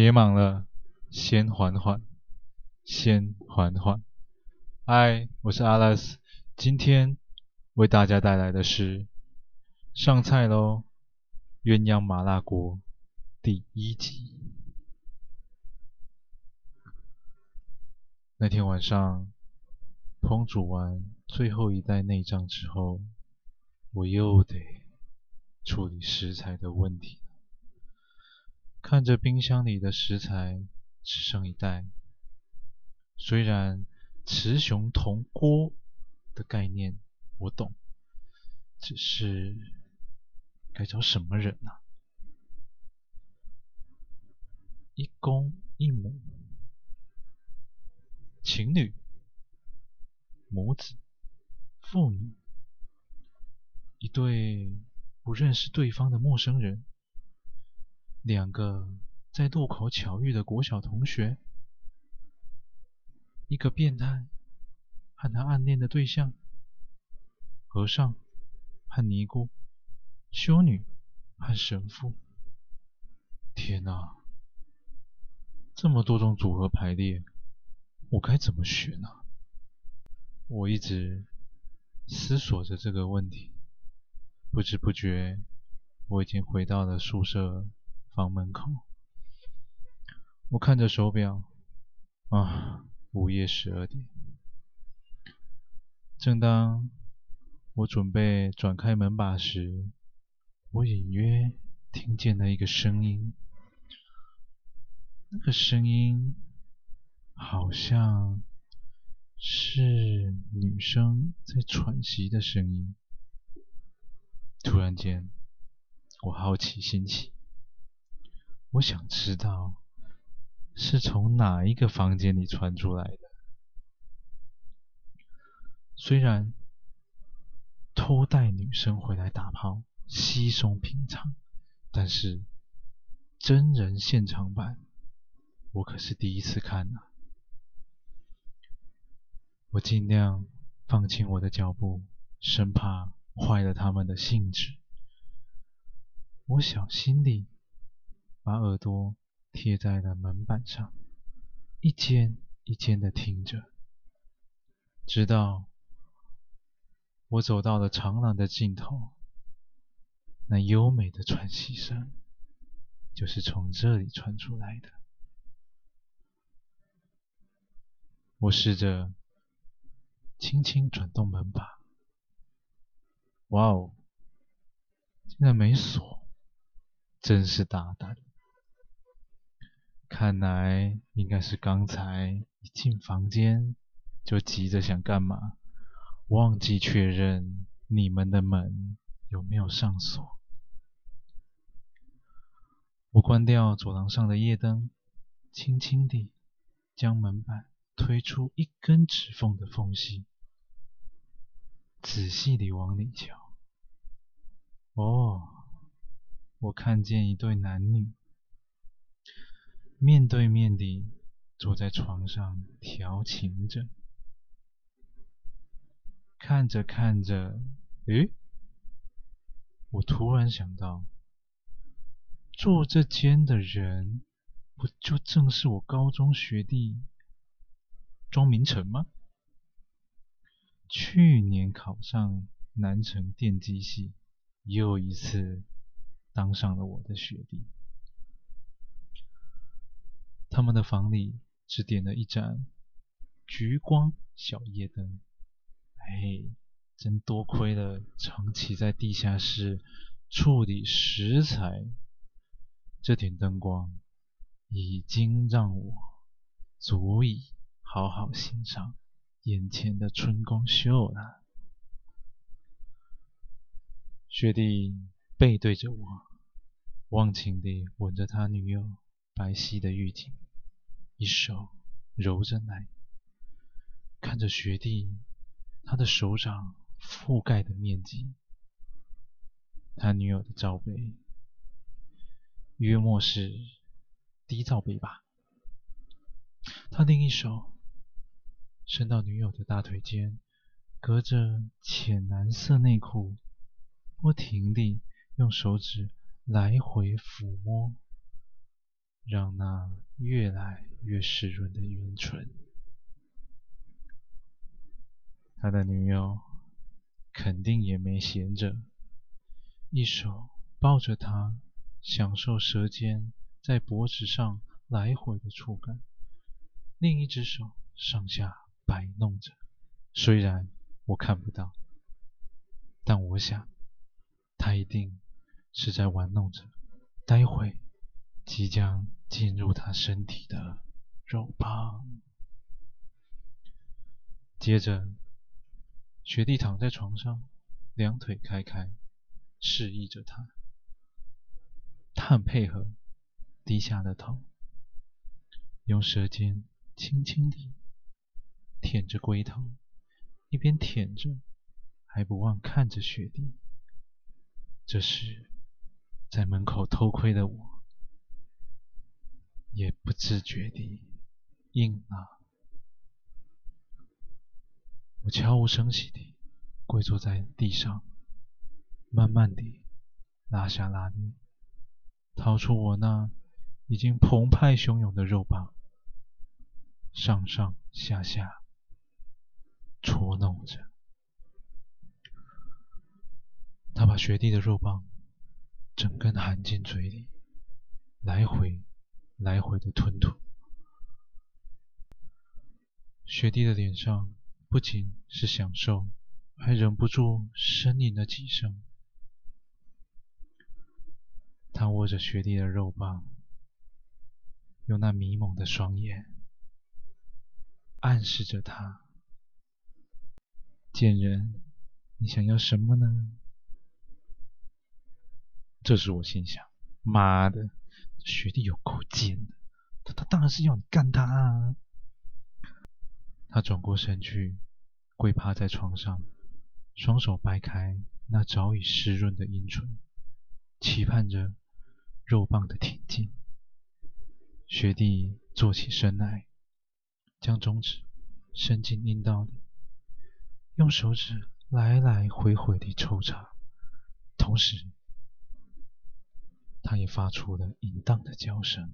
别忙了，先缓缓，先缓缓。嗨，我是阿拉斯，今天为大家带来的是上菜喽，鸳鸯麻辣锅第一集。那天晚上，烹煮完最后一袋内脏之后，我又得处理食材的问题。看着冰箱里的食材只剩一袋，虽然雌雄同锅的概念我懂，只是该找什么人啊？一公一母，情侣、母子、父女，一对不认识对方的陌生人。两个在路口巧遇的国小同学，一个变态和他暗恋的对象，和尚和尼姑，修女和神父。天哪，这么多种组合排列，我该怎么选呢？我一直思索着这个问题，不知不觉，我已经回到了宿舍。房门口，我看着手表，啊，午夜十二点。正当我准备转开门把时，我隐约听见了一个声音。那个声音好像是女生在喘息的声音。突然间，我好奇心起。我想知道是从哪一个房间里传出来的。虽然偷带女生回来打炮稀松平常，但是真人现场版我可是第一次看呐。我尽量放轻我的脚步，生怕坏了他们的兴致。我小心地。把耳朵贴在了门板上，一间一间的听着，直到我走到了长廊的尽头，那优美的喘息声就是从这里传出来的。我试着轻轻转动门把，哇哦，竟然没锁，真是大胆！看来应该是刚才一进房间就急着想干嘛，忘记确认你们的门有没有上锁。我关掉走廊上的夜灯，轻轻地将门板推出一根指缝的缝隙，仔细地往里瞧。哦，我看见一对男女。面对面地坐在床上调情着，看着看着，诶，我突然想到，坐这间的人不就正是我高中学弟庄明成吗？去年考上南城电机系，又一次当上了我的学弟。他们的房里只点了一盏橘光小夜灯，哎，真多亏了长期在地下室处理食材，这点灯光已经让我足以好好欣赏眼前的春光秀了。雪弟背对着我，忘情地吻着他女友。白皙的玉颈，一手揉着奶，看着学弟他的手掌覆盖的面积，他女友的罩杯，约莫是 D 罩杯吧。他另一手伸到女友的大腿间，隔着浅蓝色内裤，不停地用手指来回抚摸。让那越来越湿润的阴唇。他的女友肯定也没闲着，一手抱着他，享受舌尖在脖子上来回的触感，另一只手上下摆弄着。虽然我看不到，但我想，他一定是在玩弄着待会即将进入他身体的肉棒。接着，学弟躺在床上，两腿开开，示意着他。他很配合，低下了头，用舌尖轻轻地舔着龟头。一边舔着，还不忘看着学弟。这时，在门口偷窥的我，也不自觉地硬了。我悄无声息地跪坐在地上，慢慢地拉下拉链，掏出我那已经澎湃汹涌的肉棒，上上下下。戳弄着，他把学弟的肉棒整根含进嘴里，来回来回的吞吐。学弟的脸上不仅是享受，还忍不住呻吟了几声。他握着学弟的肉棒，用那迷蒙的双眼暗示着他。贱人，你想要什么呢？这时我心想：妈的，学弟有够贱的，他他当然是要你干他啊！他转过身去，跪趴在床上，双手掰开那早已湿润的阴唇，期盼着肉棒的挺进。学弟坐起身来，将中指伸进阴道里。用手指来来回回地抽插，同时，他也发出了淫荡的叫声。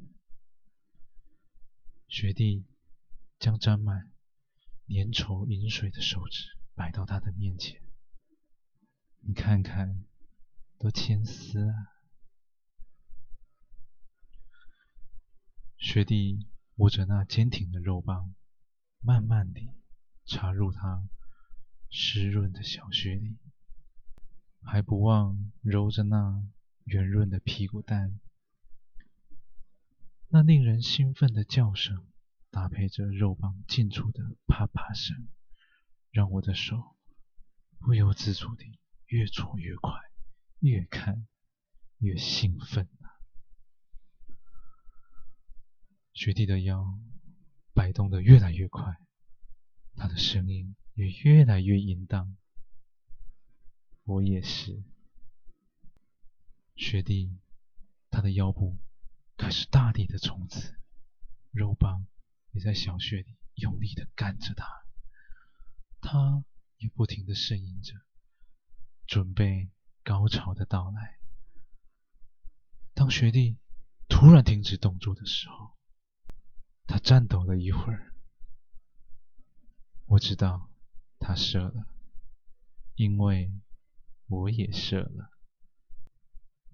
学弟将沾满粘稠淫水的手指摆到他的面前，你看看，多牵丝啊！学弟握着那坚挺的肉棒，慢慢地插入他。湿润的小穴里，还不忘揉着那圆润的屁股蛋。那令人兴奋的叫声，搭配着肉棒进出的啪啪声，让我的手不由自主地越搓越快，越看越兴奋啊！学弟的腰摆动得越来越快，他的声音。也越来越淫荡，我也是。学弟，他的腰部开始大力的冲刺，肉棒也在小穴里用力的干着他，他也不停的呻吟着，准备高潮的到来。当学弟突然停止动作的时候，他颤抖了一会儿，我知道。他射了，因为我也射了。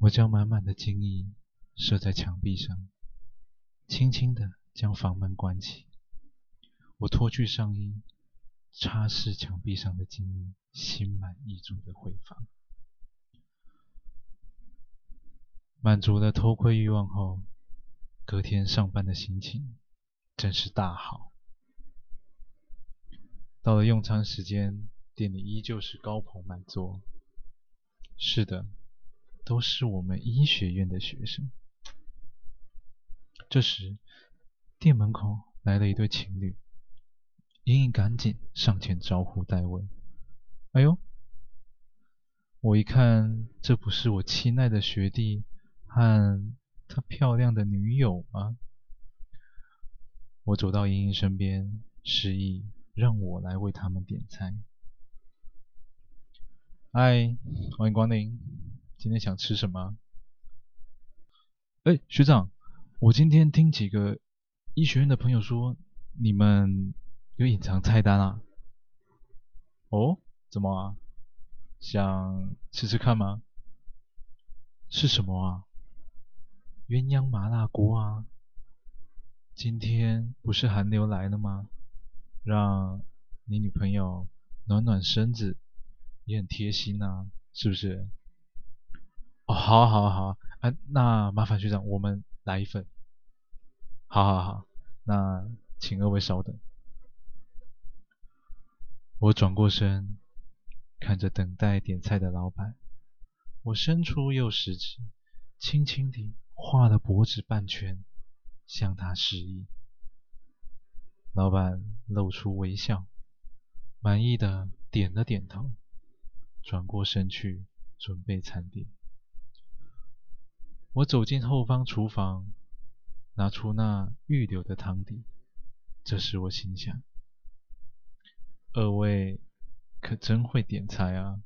我将满满的精液射在墙壁上，轻轻地将房门关起。我脱去上衣，擦拭墙壁上的精液，心满意足地回房。满足了偷窥欲望后，隔天上班的心情真是大好。到了用餐时间，店里依旧是高朋满座。是的，都是我们医学院的学生。这时，店门口来了一对情侣，莹莹赶紧上前招呼带问：“哎呦，我一看，这不是我亲爱的学弟和他漂亮的女友吗？”我走到莹莹身边，示意。让我来为他们点菜。嗨，欢迎光临，今天想吃什么？哎，学长，我今天听几个医学院的朋友说，你们有隐藏菜单啊？哦，怎么啊？想吃吃看吗？是什么啊？鸳鸯麻辣锅啊！今天不是寒流来了吗？让你女朋友暖暖身子，也很贴心啊，是不是？哦，好，好，好，啊，那麻烦学长，我们来一份。好好好，那请二位稍等。我转过身，看着等待点菜的老板，我伸出右食指，轻轻地画了脖子半圈，向他示意。老板露出微笑，满意的点了点头，转过身去准备餐点。我走进后方厨房，拿出那预留的汤底。这时我心想：二位可真会点菜啊！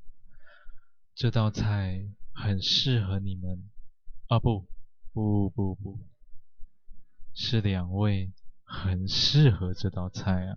这道菜很适合你们。啊，不，不不不，是两位很适合这道菜啊！